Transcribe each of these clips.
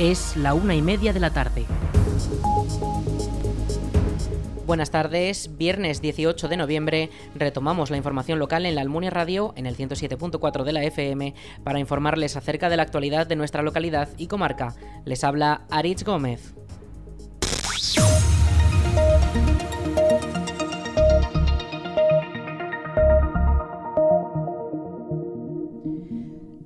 Es la una y media de la tarde. Buenas tardes, viernes 18 de noviembre retomamos la información local en la Almunia Radio en el 107.4 de la FM para informarles acerca de la actualidad de nuestra localidad y comarca. Les habla Aritz Gómez.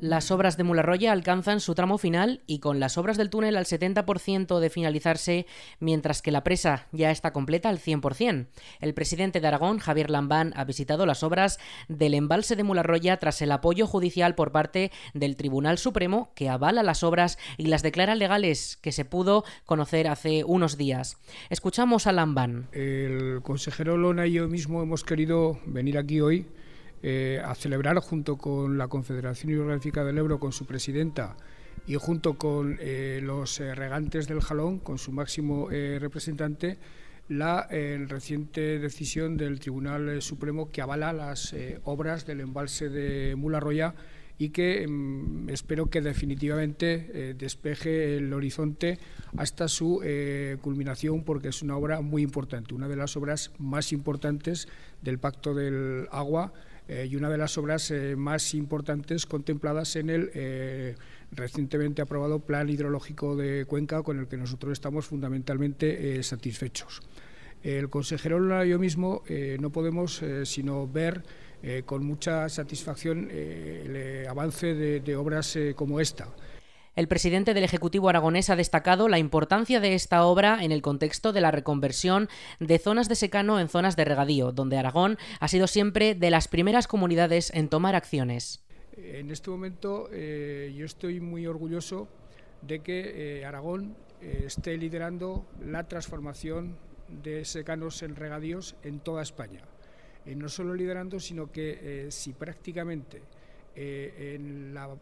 Las obras de Mularroya alcanzan su tramo final y con las obras del túnel al 70% de finalizarse, mientras que la presa ya está completa al 100%. El presidente de Aragón, Javier Lambán, ha visitado las obras del embalse de Mularroya tras el apoyo judicial por parte del Tribunal Supremo que avala las obras y las declara legales que se pudo conocer hace unos días. Escuchamos a Lambán. El consejero Lona y yo mismo hemos querido venir aquí hoy eh, a celebrar junto con la Confederación Hidrográfica del Ebro, con su presidenta, y junto con eh, los eh, regantes del Jalón, con su máximo representante, la reciente decisión del Tribunal Supremo que avala las obras del embalse de Mularroya y que mm, espero que definitivamente despeje el horizonte hasta su culminación porque es una obra muy importante, una de las obras más importantes del Pacto del Agua eh, y una de las obras eh, más importantes contempladas en el eh, recientemente aprobado Plan Hidrológico de Cuenca, con el que nosotros estamos fundamentalmente satisfechos. El consejero y yo mismo no podemos sino ver con mucha satisfacción el avance de obras como esta. El presidente del Ejecutivo aragonés ha destacado la importancia de esta obra en el contexto de la reconversión de zonas de secano en zonas de regadío, donde Aragón ha sido siempre de las primeras comunidades en tomar acciones. En este momento eh, yo estoy muy orgulloso de que eh, Aragón eh, esté liderando la transformación de secanos en regadíos en toda España. no solo liderando, sino que si prácticamente en la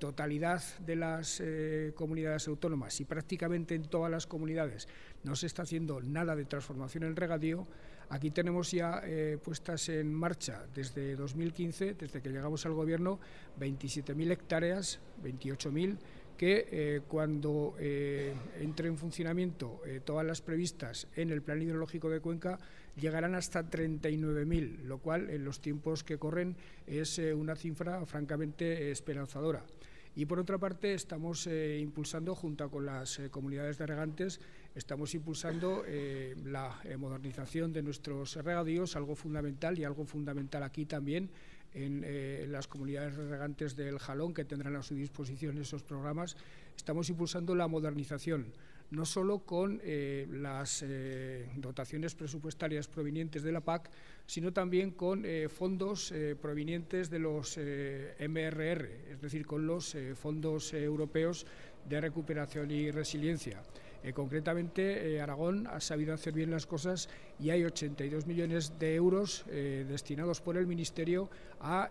totalidad de las eh, comunidades autónomas y prácticamente en todas las comunidades no se está haciendo nada de transformación en regadío, aquí tenemos ya eh, puestas en marcha desde 2015, desde que llegamos al gobierno, 27.000 hectáreas, 28.000 que eh, cuando entre en funcionamiento todas las previstas en el Plan Hidrológico de Cuenca llegarán hasta 39.000, lo cual en los tiempos que corren es una cifra francamente esperanzadora. Y por otra parte, estamos impulsando, junto con las comunidades de regantes, estamos impulsando la modernización de nuestros regadíos, algo fundamental y algo fundamental aquí también en eh, las comunidades regantes del Jalón, que tendrán a su disposición esos programas, estamos impulsando la modernización, no solo con eh, las eh, dotaciones presupuestarias provenientes de la PAC, sino también con fondos provenientes de los MRR, es decir, con los fondos europeos de recuperación y resiliencia. Eh, concretamente, eh, Aragón ha sabido hacer bien las cosas y hay 82 millones de euros eh, destinados por el Ministerio a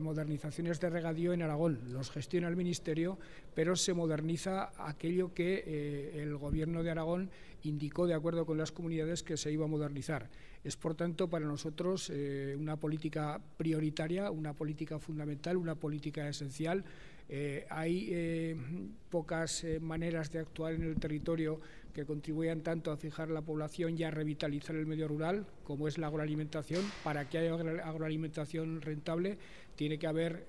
modernizaciones de regadío en Aragón. Los gestiona el Ministerio, pero se moderniza aquello que el Gobierno de Aragón indicó de acuerdo con las comunidades que se iba a modernizar. Es, por tanto, para nosotros una política prioritaria, una política fundamental, una política esencial eh, hay eh, pocas eh, maneras de actuar en el territorio que contribuyan tanto a fijar la población y a revitalizar el medio rural, como es la agroalimentación. Para que haya agroalimentación rentable tiene que haber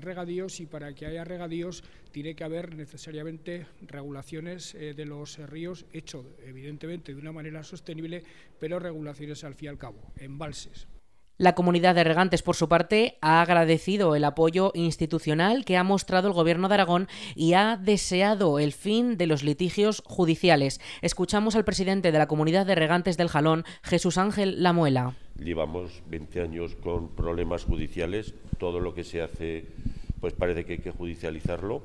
regadíos y para que haya regadíos tiene que haber necesariamente regulaciones de los ríos, hecho evidentemente de una manera sostenible, pero regulaciones al fin y al cabo, embalses. La comunidad de regantes, por su parte, ha agradecido el apoyo institucional que ha mostrado el Gobierno de Aragón y ha deseado el fin de los litigios judiciales. Escuchamos al presidente de la comunidad de regantes del Jalón, Jesús Ángel Lamuela. Llevamos 20 años con problemas judiciales. Todo lo que se hace, pues parece que hay que judicializarlo.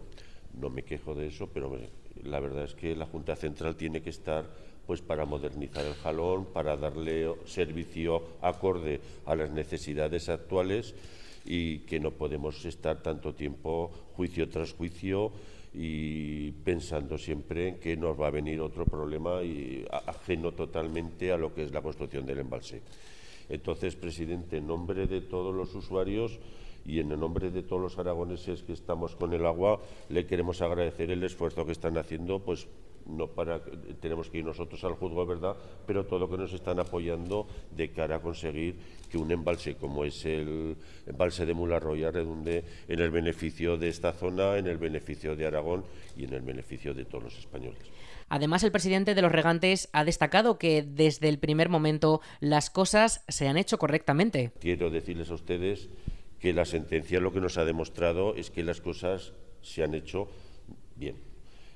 No me quejo de eso, pero la verdad es que la Junta Central tiene que estar pues para modernizar el jalón, para darle servicio acorde a las necesidades actuales y que no podemos estar tanto tiempo juicio tras juicio y pensando siempre en que nos va a venir otro problema y ajeno totalmente a lo que es la construcción del embalse. Entonces, presidente, en nombre de todos los usuarios, y en el nombre de todos los aragoneses que estamos con el agua le queremos agradecer el esfuerzo que están haciendo pues no para tenemos que ir nosotros al juzgo, ¿verdad? Pero todo lo que nos están apoyando de cara a conseguir que un embalse como es el embalse de Mularroya redunde en el beneficio de esta zona, en el beneficio de Aragón y en el beneficio de todos los españoles. Además, el presidente de los regantes ha destacado que desde el primer momento las cosas se han hecho correctamente. Quiero decirles a ustedes que la sentencia lo que nos ha demostrado es que las cosas se han hecho bien.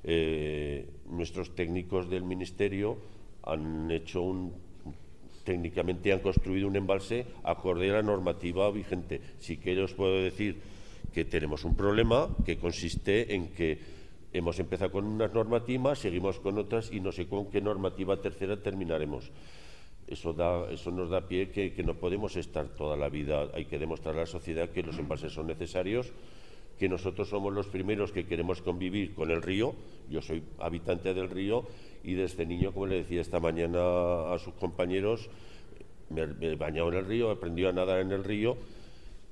Eh, nuestros técnicos del Ministerio han hecho un técnicamente han construido un embalse acorde a la normativa vigente. Sí que os puedo decir que tenemos un problema que consiste en que hemos empezado con unas normativas, seguimos con otras y no sé con qué normativa tercera terminaremos. Eso, da, eso nos da pie que, que no podemos estar toda la vida. Hay que demostrar a la sociedad que los embalses son necesarios que nosotros somos los primeros que queremos convivir con el río. Yo soy habitante del río y desde niño, como le decía esta mañana a sus compañeros, me, he bañado en el río, he aprendido a nadar en el río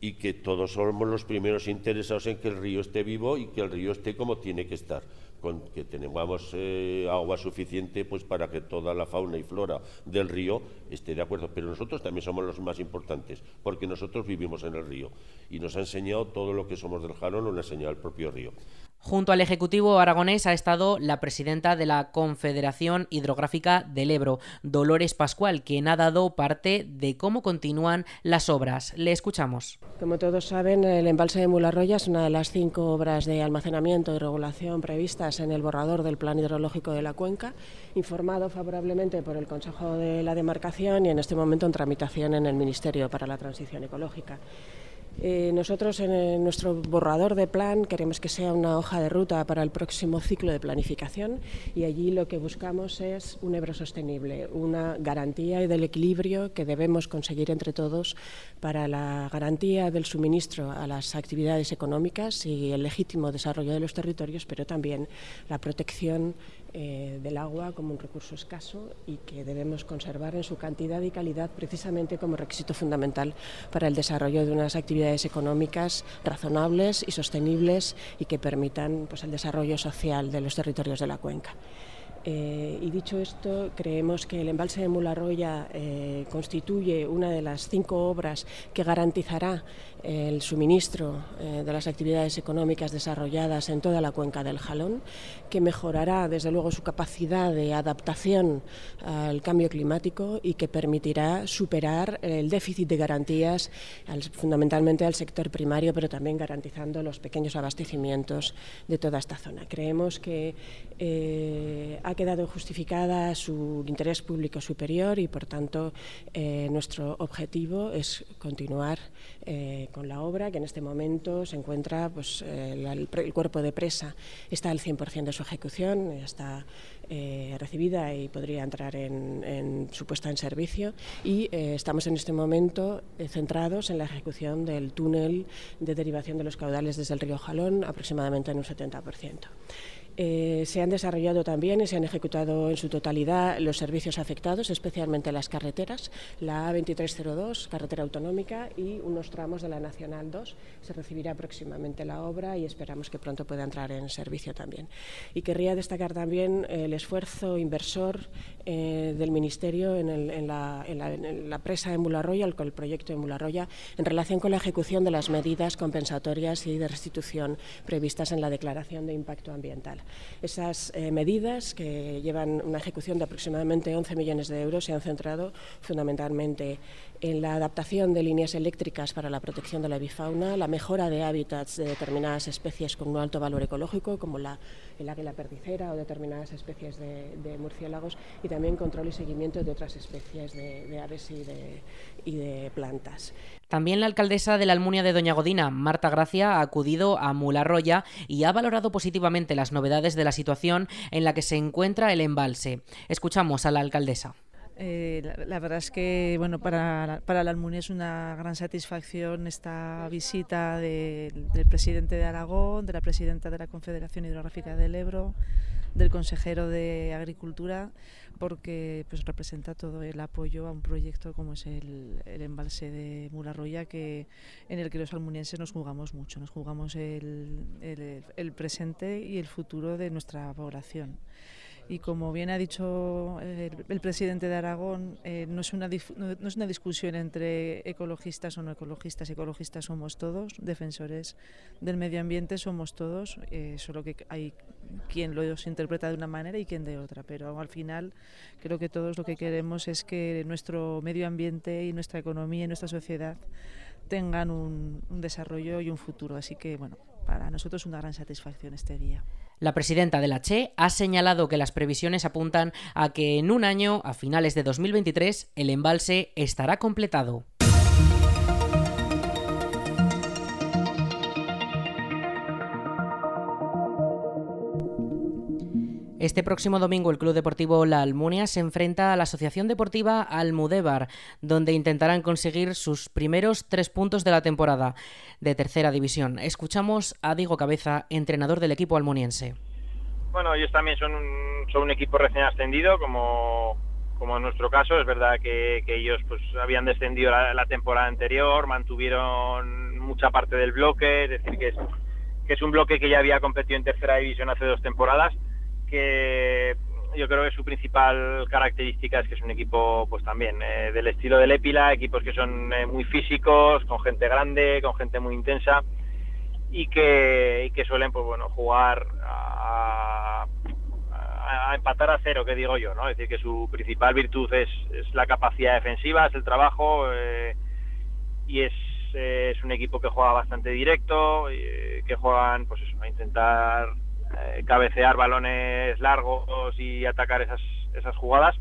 y que todos somos los primeros interesados en que el río esté vivo y que el río esté como tiene que estar con que tengamos eh, agua suficiente pues para que toda la fauna y flora del río esté de acuerdo. Pero nosotros también somos los más importantes, porque nosotros vivimos en el río y nos ha enseñado todo lo que somos del Jarón, nos ha enseñado el propio río. Junto al Ejecutivo aragonés ha estado la presidenta de la Confederación Hidrográfica del Ebro, Dolores Pascual, quien ha dado parte de cómo continúan las obras. Le escuchamos. Como todos saben, el embalse de Mularroya es una de las cinco obras de almacenamiento y regulación previstas en el borrador del Plan Hidrológico de la Cuenca, informado favorablemente por el Consejo de la Demarcación y en este momento en tramitación en el Ministerio para la Transición Ecológica. Eh, nosotros en nuestro borrador de plan queremos que sea una hoja de ruta para el próximo ciclo de planificación y allí lo que buscamos es un Ebro sostenible, una garantía del equilibrio que debemos conseguir entre todos para la garantía del suministro a las actividades económicas y el legítimo desarrollo de los territorios, pero también la protección eh, del agua como un recurso escaso y que debemos conservar en su cantidad y calidad precisamente como requisito fundamental para el desarrollo de unas actividades económicas razonables y sostenibles y que permitan pues, el desarrollo social de los territorios de la cuenca. Eh, y dicho esto, creemos que el embalse de Mularroya eh, constituye una de las cinco obras que garantizará el suministro eh, de las actividades económicas desarrolladas en toda la cuenca del Jalón, que mejorará desde luego su capacidad de adaptación al cambio climático y que permitirá superar el déficit de garantías fundamentalmente al sector primario, pero también garantizando los pequeños abastecimientos de toda esta zona. Creemos que ha quedado justificada su interés público superior y, por tanto, eh, nuestro objetivo es continuar eh, con la obra, que en este momento se encuentra, pues, eh, el, cuerpo de presa está al 100% de su ejecución, está recibida y podría entrar en, su puesta en servicio y estamos en este momento centrados en la ejecución del túnel de derivación de los caudales desde el río Jalón, aproximadamente en un 70%. Eh, se han desarrollado también y se han ejecutado en su totalidad los servicios afectados, especialmente las carreteras, la A2302, carretera autonómica, y unos tramos de la Nacional 2. Se recibirá próximamente la obra y esperamos que pronto pueda entrar en servicio también. Y querría destacar también el esfuerzo inversor eh, del Ministerio en, la, presa de Mularroya, el, el proyecto de Mularroya, en relación con la ejecución de las medidas compensatorias y de restitución previstas en la Declaración de Impacto Ambiental. Esas eh, medidas, que llevan una ejecución de aproximadamente 11 millones de euros, se han centrado fundamentalmente en la adaptación de líneas eléctricas para la protección de la bifauna, la mejora de hábitats de determinadas especies con un alto valor ecológico, como la, el águila perdicera o determinadas especies de, murciélagos, y también control y seguimiento de otras especies de, aves y de, y de plantas. También la alcaldesa de la Almunia de Doña Godina, Marta Gracia, ha acudido a Mularroya y ha valorado positivamente las novedades de la situación en la que se encuentra el embalse. Escuchamos a la alcaldesa. Eh, la, verdad es que bueno para, para la Almunia es una gran satisfacción esta visita del presidente de Aragón, de la presidenta de la Confederación Hidrográfica del Ebro, del consejero de Agricultura porque pues representa todo el apoyo a un proyecto como es el, embalse de Mularroya que en el que los almunienses nos jugamos mucho, nos jugamos el, el presente y el futuro de nuestra población y como bien ha dicho el, presidente de Aragón, eh, no, es una, no es una discusión entre ecologistas o no ecologistas, ecologistas somos todos, defensores del medio ambiente somos todos, eh, solo que hay quien lo interpreta de una manera y quien de otra, pero al final creo que todos lo que queremos es que nuestro medio ambiente y nuestra economía y nuestra sociedad tengan un, un desarrollo y un futuro, así que bueno, para nosotros es una gran satisfacción este día. La presidenta de la CHE ha señalado que las previsiones apuntan a que en un año, a finales de 2023, el embalse estará completado. Este próximo domingo el Club Deportivo La Almunia se enfrenta a la Asociación Deportiva Almudévar, donde intentarán conseguir sus primeros tres puntos de la temporada de tercera división. Escuchamos a Diego Cabeza, entrenador del equipo almuniense. Bueno, ellos también son un, son un equipo recién ascendido, como, como en nuestro caso. Es verdad que, ellos pues habían descendido la, temporada anterior, mantuvieron mucha parte del bloque, es decir, que es, que es un bloque que ya había competido en tercera división hace dos temporadas que yo creo que su principal característica es que es un equipo, pues también, eh, del estilo del Épila, equipos que son eh, muy físicos, con gente grande, con gente muy intensa y que, que suelen, pues bueno, jugar a, empatar a cero, que digo yo, ¿no? Es decir, que su principal virtud es, la capacidad defensiva, es el trabajo eh, y es, es un equipo que juega bastante directo, que juegan, pues eso, a intentar eh, cabecear balones largos y atacar esas, esas jugadas.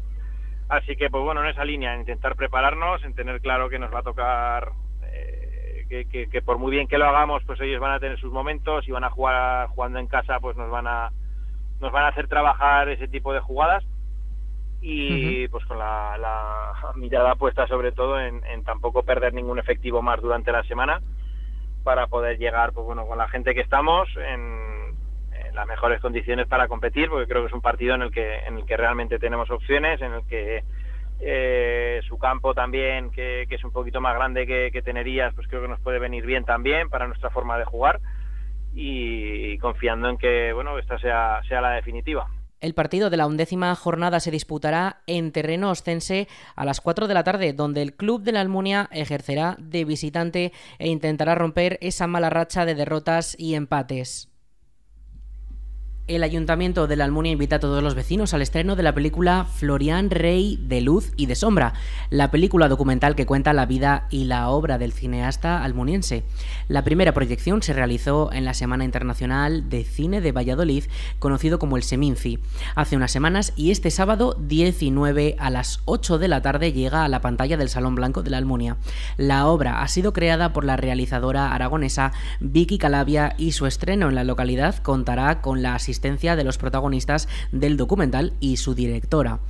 Así que, pues bueno, en esa línea, intentar prepararnos, en tener claro que nos va a tocar, eh, que, que, por muy bien que lo hagamos, pues ellos van a tener sus momentos y van a jugar jugando en casa, pues nos van a, nos van a hacer trabajar ese tipo de jugadas y pues con la, la, mirada puesta sobre todo en, en, tampoco perder ningún efectivo más durante la semana para poder llegar, pues bueno, con la gente que estamos en las mejores condiciones para competir, porque creo que es un partido en el que, en el que realmente tenemos opciones, en el que eh, su campo también, que, es un poquito más grande que, Tenerías, pues creo que nos puede venir bien también para nuestra forma de jugar y, confiando en que bueno esta sea, sea la definitiva. El partido de la undécima jornada se disputará en terreno ostense a las 4 de la tarde, donde el club de la Almunia ejercerá de visitante e intentará romper esa mala racha de derrotas y empates. El Ayuntamiento de la Almunia invita a todos los vecinos al estreno de la película Florian Rey de Luz y de Sombra, la película documental que cuenta la vida y la obra del cineasta almuniense. La primera proyección se realizó en la Semana Internacional de Cine de Valladolid, conocido como el Seminci, hace unas semanas y este sábado 19 a las 8 de la tarde llega a la pantalla del Salón Blanco de la Almunia. La obra ha sido creada por la realizadora aragonesa Vicky Calavia y su estreno en la localidad contará con la asistencia de los protagonistas del documental y su directora.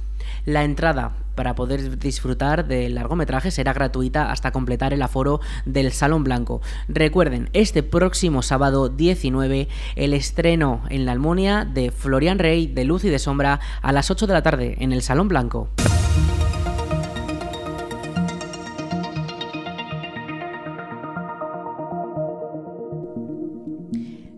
La entrada para poder disfrutar del largometraje será gratuita hasta completar el aforo del Salón Blanco. Recuerden, este próximo sábado 19, el estreno en la Almunia de Florian Rey de Luz y de Sombra a las 8 de la tarde en el Salón Blanco.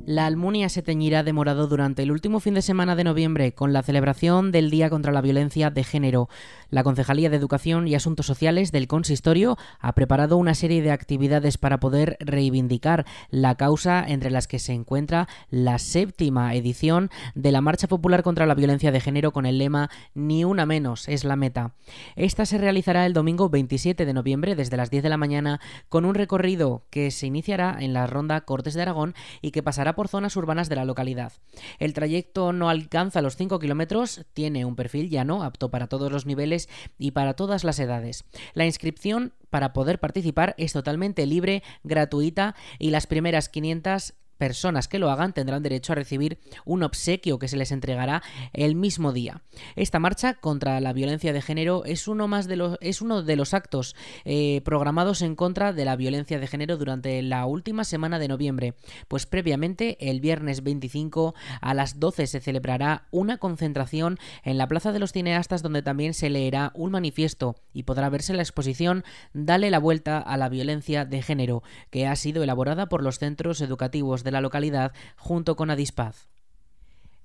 La Almunia se teñirá de morado durante el último fin de semana de noviembre con la celebración del Día contra la Violencia de Género. La Concejalía de Educación y Asuntos Sociales del Consistorio ha preparado una serie de actividades para poder reivindicar la causa entre las que se encuentra la séptima edición de la Marcha Popular contra la Violencia de Género con el lema Ni una menos es la meta. Esta se realizará el domingo 27 de noviembre desde las 10 de la mañana con un recorrido que se iniciará en la ronda Cortes de Aragón y que pasará por zonas urbanas de la localidad. El trayecto no alcanza los 5 kilómetros, tiene un perfil llano, apto para todos los niveles y para todas las edades. La inscripción para poder participar es totalmente libre, gratuita y las primeras 500 personas que lo hagan tendrán derecho a recibir un obsequio que se les entregará el mismo día. Esta marcha contra la violencia de género es uno, más de los, es uno de los actos eh, programados en contra de la violencia de género durante la última semana de noviembre, pues previamente el viernes 25 a las 12 se celebrará una concentración en la Plaza de los Cineastas donde también se leerá un manifiesto y podrá verse la exposición Dale la vuelta a la violencia de género, que ha sido elaborada por los centros educativos de la localidad junto con Adispaz.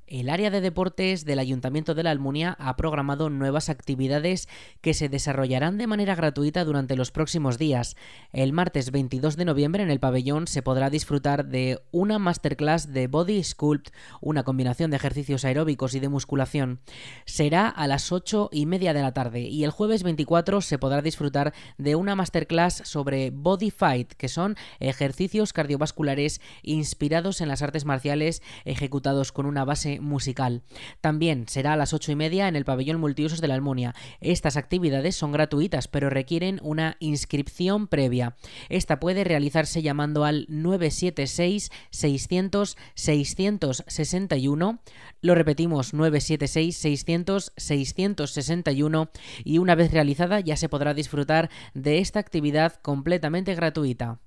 El área de deportes del Ayuntamiento de la Almunia ha programado nuevas actividades que se desarrollarán de manera gratuita durante los próximos días. El martes 22 de noviembre en el pabellón se podrá disfrutar de una masterclass de Body Sculpt, una combinación de ejercicios aeróbicos y de musculación. Será a las 8 y media de la tarde y el jueves 24 se podrá disfrutar de una masterclass sobre Body Fight, que son ejercicios cardiovasculares inspirados en las artes marciales ejecutados con una base musical. También será a las ocho y media en el pabellón multiusos de la Almunia. Estas actividades son gratuitas, pero requieren una inscripción previa. Esta puede realizarse llamando al 976 600 661. Lo repetimos, 976 600 661 y una vez realizada ya se podrá disfrutar de esta actividad completamente gratuita.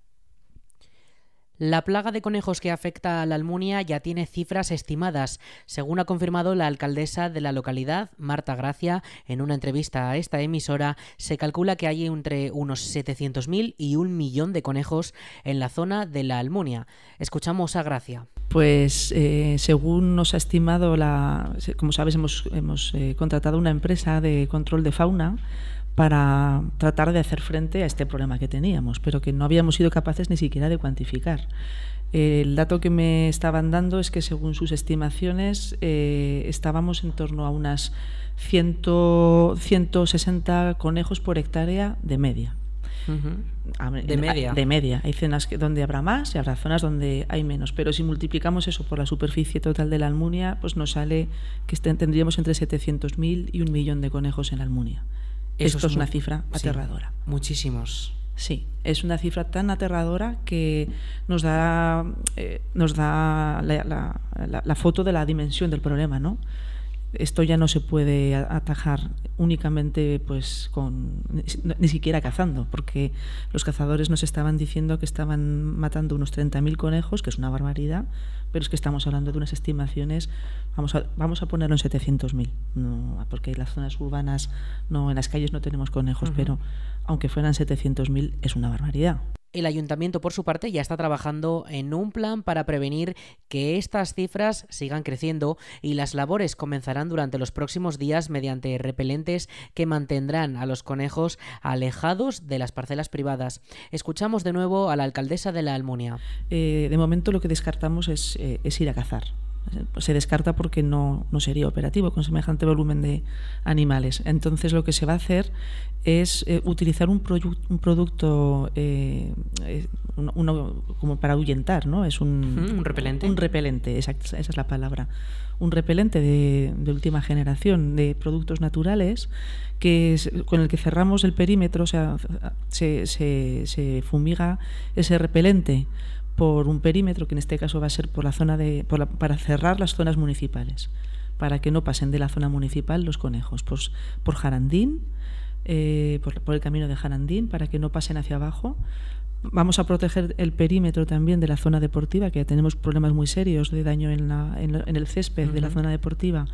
La plaga de conejos que afecta a la Almunia ya tiene cifras estimadas, según ha confirmado la alcaldesa de la localidad, Marta Gracia, en una entrevista a esta emisora, se calcula que hay entre unos 700.000 y un millón de conejos en la zona de la Almunia. Escuchamos a Gracia. Pues eh, según nos ha estimado, la, como sabes, hemos, hemos eh, contratado una empresa de control de fauna para tratar de hacer frente a este problema que teníamos, pero que no habíamos sido capaces ni siquiera de cuantificar. El dato que me estaban dando es que según sus estimaciones eh, estábamos en torno a unas 100, 160 conejos por hectárea de media. De media. De media. Hay zonas donde habrá más y habrá zonas donde hay menos. Pero si multiplicamos eso por la superficie total de la Almunia, pues nos sale que tendríamos entre 700.000 y un millón de conejos en la Almunia. Esto es, una cifra aterradora. muchísimos. Sí, es una cifra tan aterradora que nos da, eh, nos da la, la, foto de la dimensión del problema, ¿no? Esto ya no se puede atajar únicamente pues con ni siquiera cazando, porque los cazadores nos estaban diciendo que estaban matando unos 30.000 conejos, que es una barbaridad, pero es que estamos hablando de unas estimaciones, vamos a, vamos a ponerlo en 700.000, no, porque en las zonas urbanas, no, en las calles no tenemos conejos, pero aunque fueran 700.000 es una barbaridad. El ayuntamiento, por su parte, ya está trabajando en un plan para prevenir que estas cifras sigan creciendo y las labores comenzarán durante los próximos días mediante repelentes que mantendrán a los conejos alejados de las parcelas privadas. Escuchamos de nuevo a la alcaldesa de la Almunia. Eh, de momento lo que descartamos es, eh, es ir a cazar se descarta porque no, no, sería operativo con semejante volumen de animales. Entonces lo que se va a hacer es eh, utilizar un, un producto eh, uno, como para ahuyentar, ¿no? Es un, un repelente. Un repelente, esa es la palabra. Un repelente de, de última generación de productos naturales que con el que cerramos el perímetro, o sea, se, se, se fumiga ese repelente por un perímetro que en este caso va a ser por la zona de por para cerrar las zonas municipales para que no pasen de la zona municipal los conejos pues por Jarandín eh, por, el camino de Jarandín para que no pasen hacia abajo. Vamos a proteger el perímetro también de la zona deportiva que tenemos problemas muy serios de daño en, la, en, el césped de la zona deportiva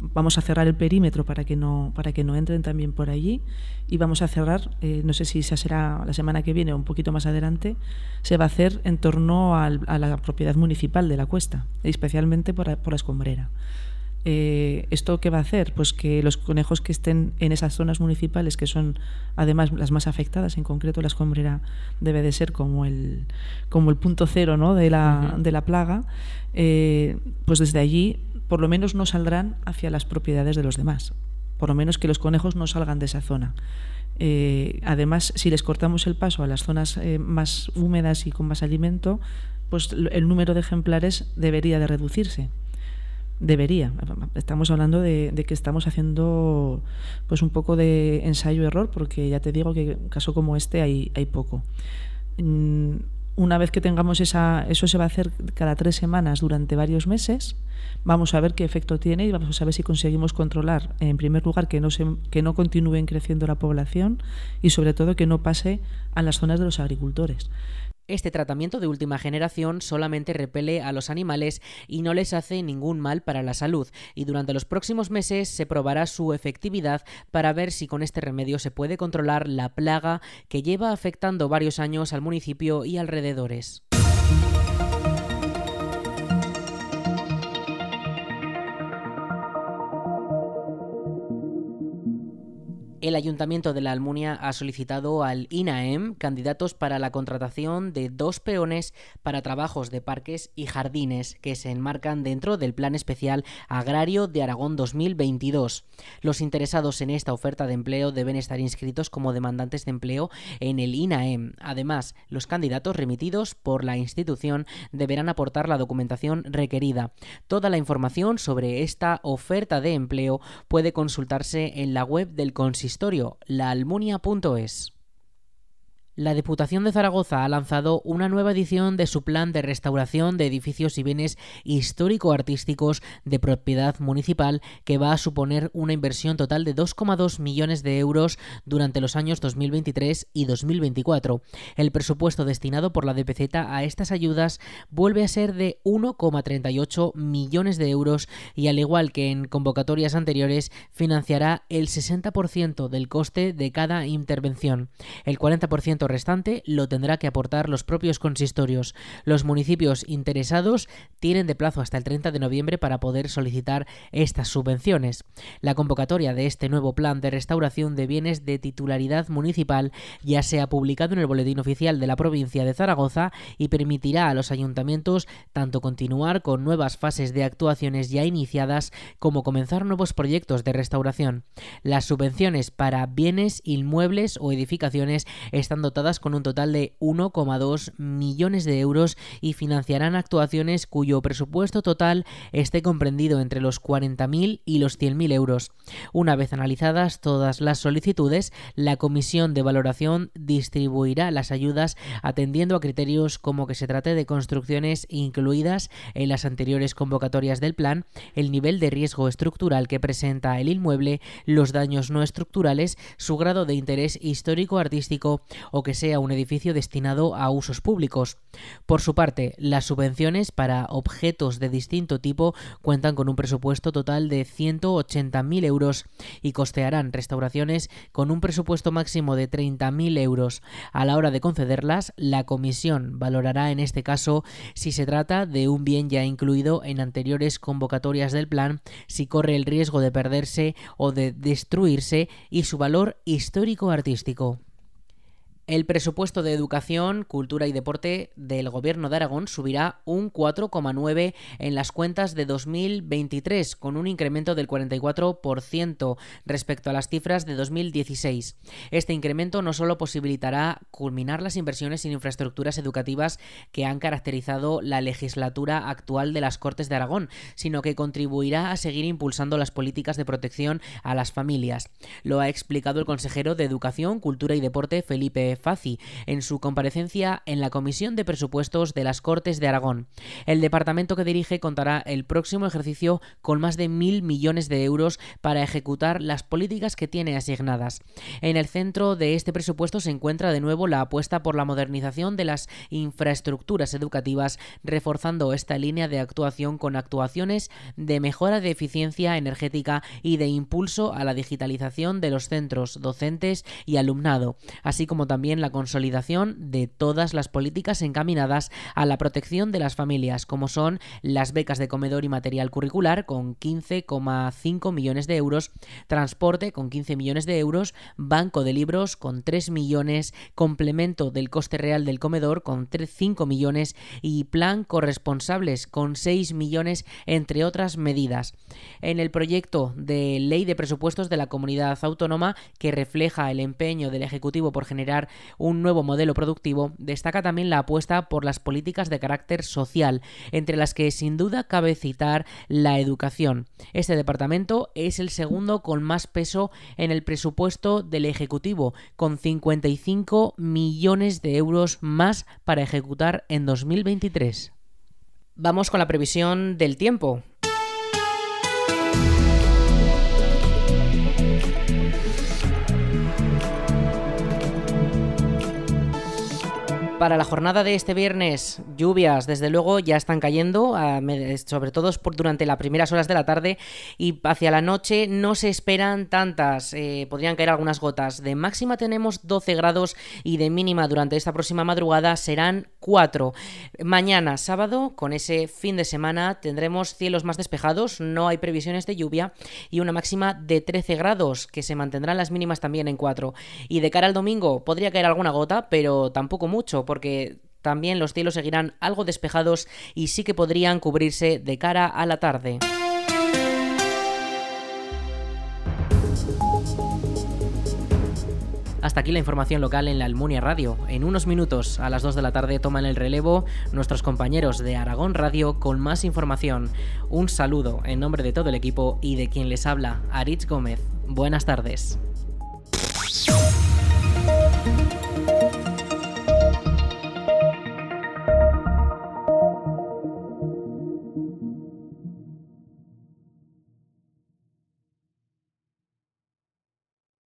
vamos a cerrar el perímetro para que no para que no entren también por allí y vamos a cerrar eh, no sé si esa será la semana que viene o un poquito más adelante se va a hacer en torno a la propiedad municipal de la cuesta especialmente por, por la escombrera eh, ¿Esto qué va a hacer? Pues que los conejos que estén en esas zonas municipales, que son además las más afectadas, en concreto la escombrera debe de ser como el, como el punto cero ¿no? de, la, de la plaga, eh, pues desde allí por lo menos no saldrán hacia las propiedades de los demás. Por lo menos que los conejos no salgan de esa zona. Eh, además, si les cortamos el paso a las zonas eh, más húmedas y con más alimento, pues el número de ejemplares debería de reducirse. Debería. Estamos hablando de, que estamos haciendo pues un poco de ensayo-error, porque ya te digo que en caso como este hay, poco. Mm, Una vez que tengamos esa, eso se va a hacer cada tres semanas durante varios meses. Vamos a ver qué efecto tiene y vamos a ver si conseguimos controlar, en primer lugar, que no, se, que no continúen creciendo la población y sobre todo que no pase a las zonas de los agricultores. Este tratamiento de última generación solamente repele a los animales y no les hace ningún mal para la salud, y durante los próximos meses se probará su efectividad para ver si con este remedio se puede controlar la plaga que lleva afectando varios años al municipio y alrededores. El Ayuntamiento de la Almunia ha solicitado al INAEM candidatos para la contratación de dos peones para trabajos de parques y jardines que se enmarcan dentro del Plan Especial Agrario de Aragón 2022. Los interesados en esta oferta de empleo deben estar inscritos como demandantes de empleo en el INAEM. Además, los candidatos remitidos por la institución deberán aportar la documentación requerida. Toda la información sobre esta oferta de empleo puede consultarse en la web del consistorio laalmunia.es. La Diputación de Zaragoza ha lanzado una nueva edición de su plan de restauración de edificios y bienes histórico-artísticos de propiedad municipal que va a suponer una inversión total de 2,2 millones de euros durante los años 2023 y 2024. El presupuesto destinado por la DPZ a estas ayudas vuelve a ser de 1,38 millones de euros y al igual que en convocatorias anteriores financiará el 60% del coste de cada intervención. El 40% restante lo tendrá que aportar los propios consistorios. Los municipios interesados tienen de plazo hasta el 30 de noviembre para poder solicitar estas subvenciones. La convocatoria de este nuevo plan de restauración de bienes de titularidad municipal ya se ha publicado en el Boletín Oficial de la provincia de Zaragoza y permitirá a los ayuntamientos tanto continuar con nuevas fases de actuaciones ya iniciadas como comenzar nuevos proyectos de restauración. Las subvenciones para bienes, inmuebles o edificaciones están con un total de 1,2 millones de euros y financiarán actuaciones cuyo presupuesto total esté comprendido entre los 40.000 y los 100.000 euros. Una vez analizadas todas las solicitudes, la Comisión de Valoración distribuirá las ayudas atendiendo a criterios como que se trate de construcciones incluidas en las anteriores convocatorias del plan, el nivel de riesgo estructural que presenta el inmueble, los daños no estructurales, su grado de interés histórico-artístico o que sea un edificio destinado a usos públicos. Por su parte, las subvenciones para objetos de distinto tipo cuentan con un presupuesto total de 180.000 euros y costearán restauraciones con un presupuesto máximo de 30.000 euros. A la hora de concederlas, la comisión valorará en este caso si se trata de un bien ya incluido en anteriores convocatorias del plan, si corre el riesgo de perderse o de destruirse y su valor histórico-artístico. El presupuesto de educación, cultura y deporte del Gobierno de Aragón subirá un 4,9 en las cuentas de 2023, con un incremento del 44% respecto a las cifras de 2016. Este incremento no solo posibilitará culminar las inversiones en infraestructuras educativas que han caracterizado la legislatura actual de las Cortes de Aragón, sino que contribuirá a seguir impulsando las políticas de protección a las familias. Lo ha explicado el consejero de Educación, Cultura y Deporte, Felipe Faci en su comparecencia en la Comisión de Presupuestos de las Cortes de Aragón. El departamento que dirige contará el próximo ejercicio con más de mil millones de euros para ejecutar las políticas que tiene asignadas. En el centro de este presupuesto se encuentra de nuevo la apuesta por la modernización de las infraestructuras educativas, reforzando esta línea de actuación con actuaciones de mejora de eficiencia energética y de impulso a la digitalización de los centros docentes y alumnado, así como también también la consolidación de todas las políticas encaminadas a la protección de las familias, como son las becas de comedor y material curricular con 15,5 millones de euros, transporte con 15 millones de euros, banco de libros con 3 millones, complemento del coste real del comedor con 5 millones y plan corresponsables con 6 millones, entre otras medidas. En el proyecto de ley de presupuestos de la comunidad autónoma que refleja el empeño del Ejecutivo por generar un nuevo modelo productivo, destaca también la apuesta por las políticas de carácter social, entre las que sin duda cabe citar la educación. Este departamento es el segundo con más peso en el presupuesto del Ejecutivo, con 55 millones de euros más para ejecutar en 2023. Vamos con la previsión del tiempo. Para la jornada de este viernes, lluvias, desde luego, ya están cayendo, sobre todo durante las primeras horas de la tarde y hacia la noche no se esperan tantas, eh, podrían caer algunas gotas. De máxima tenemos 12 grados y de mínima durante esta próxima madrugada serán 4. Mañana, sábado, con ese fin de semana, tendremos cielos más despejados, no hay previsiones de lluvia y una máxima de 13 grados, que se mantendrán las mínimas también en 4. Y de cara al domingo podría caer alguna gota, pero tampoco mucho porque también los cielos seguirán algo despejados y sí que podrían cubrirse de cara a la tarde. Hasta aquí la información local en la Almunia Radio. En unos minutos, a las 2 de la tarde, toman el relevo nuestros compañeros de Aragón Radio con más información. Un saludo en nombre de todo el equipo y de quien les habla, Aritz Gómez. Buenas tardes.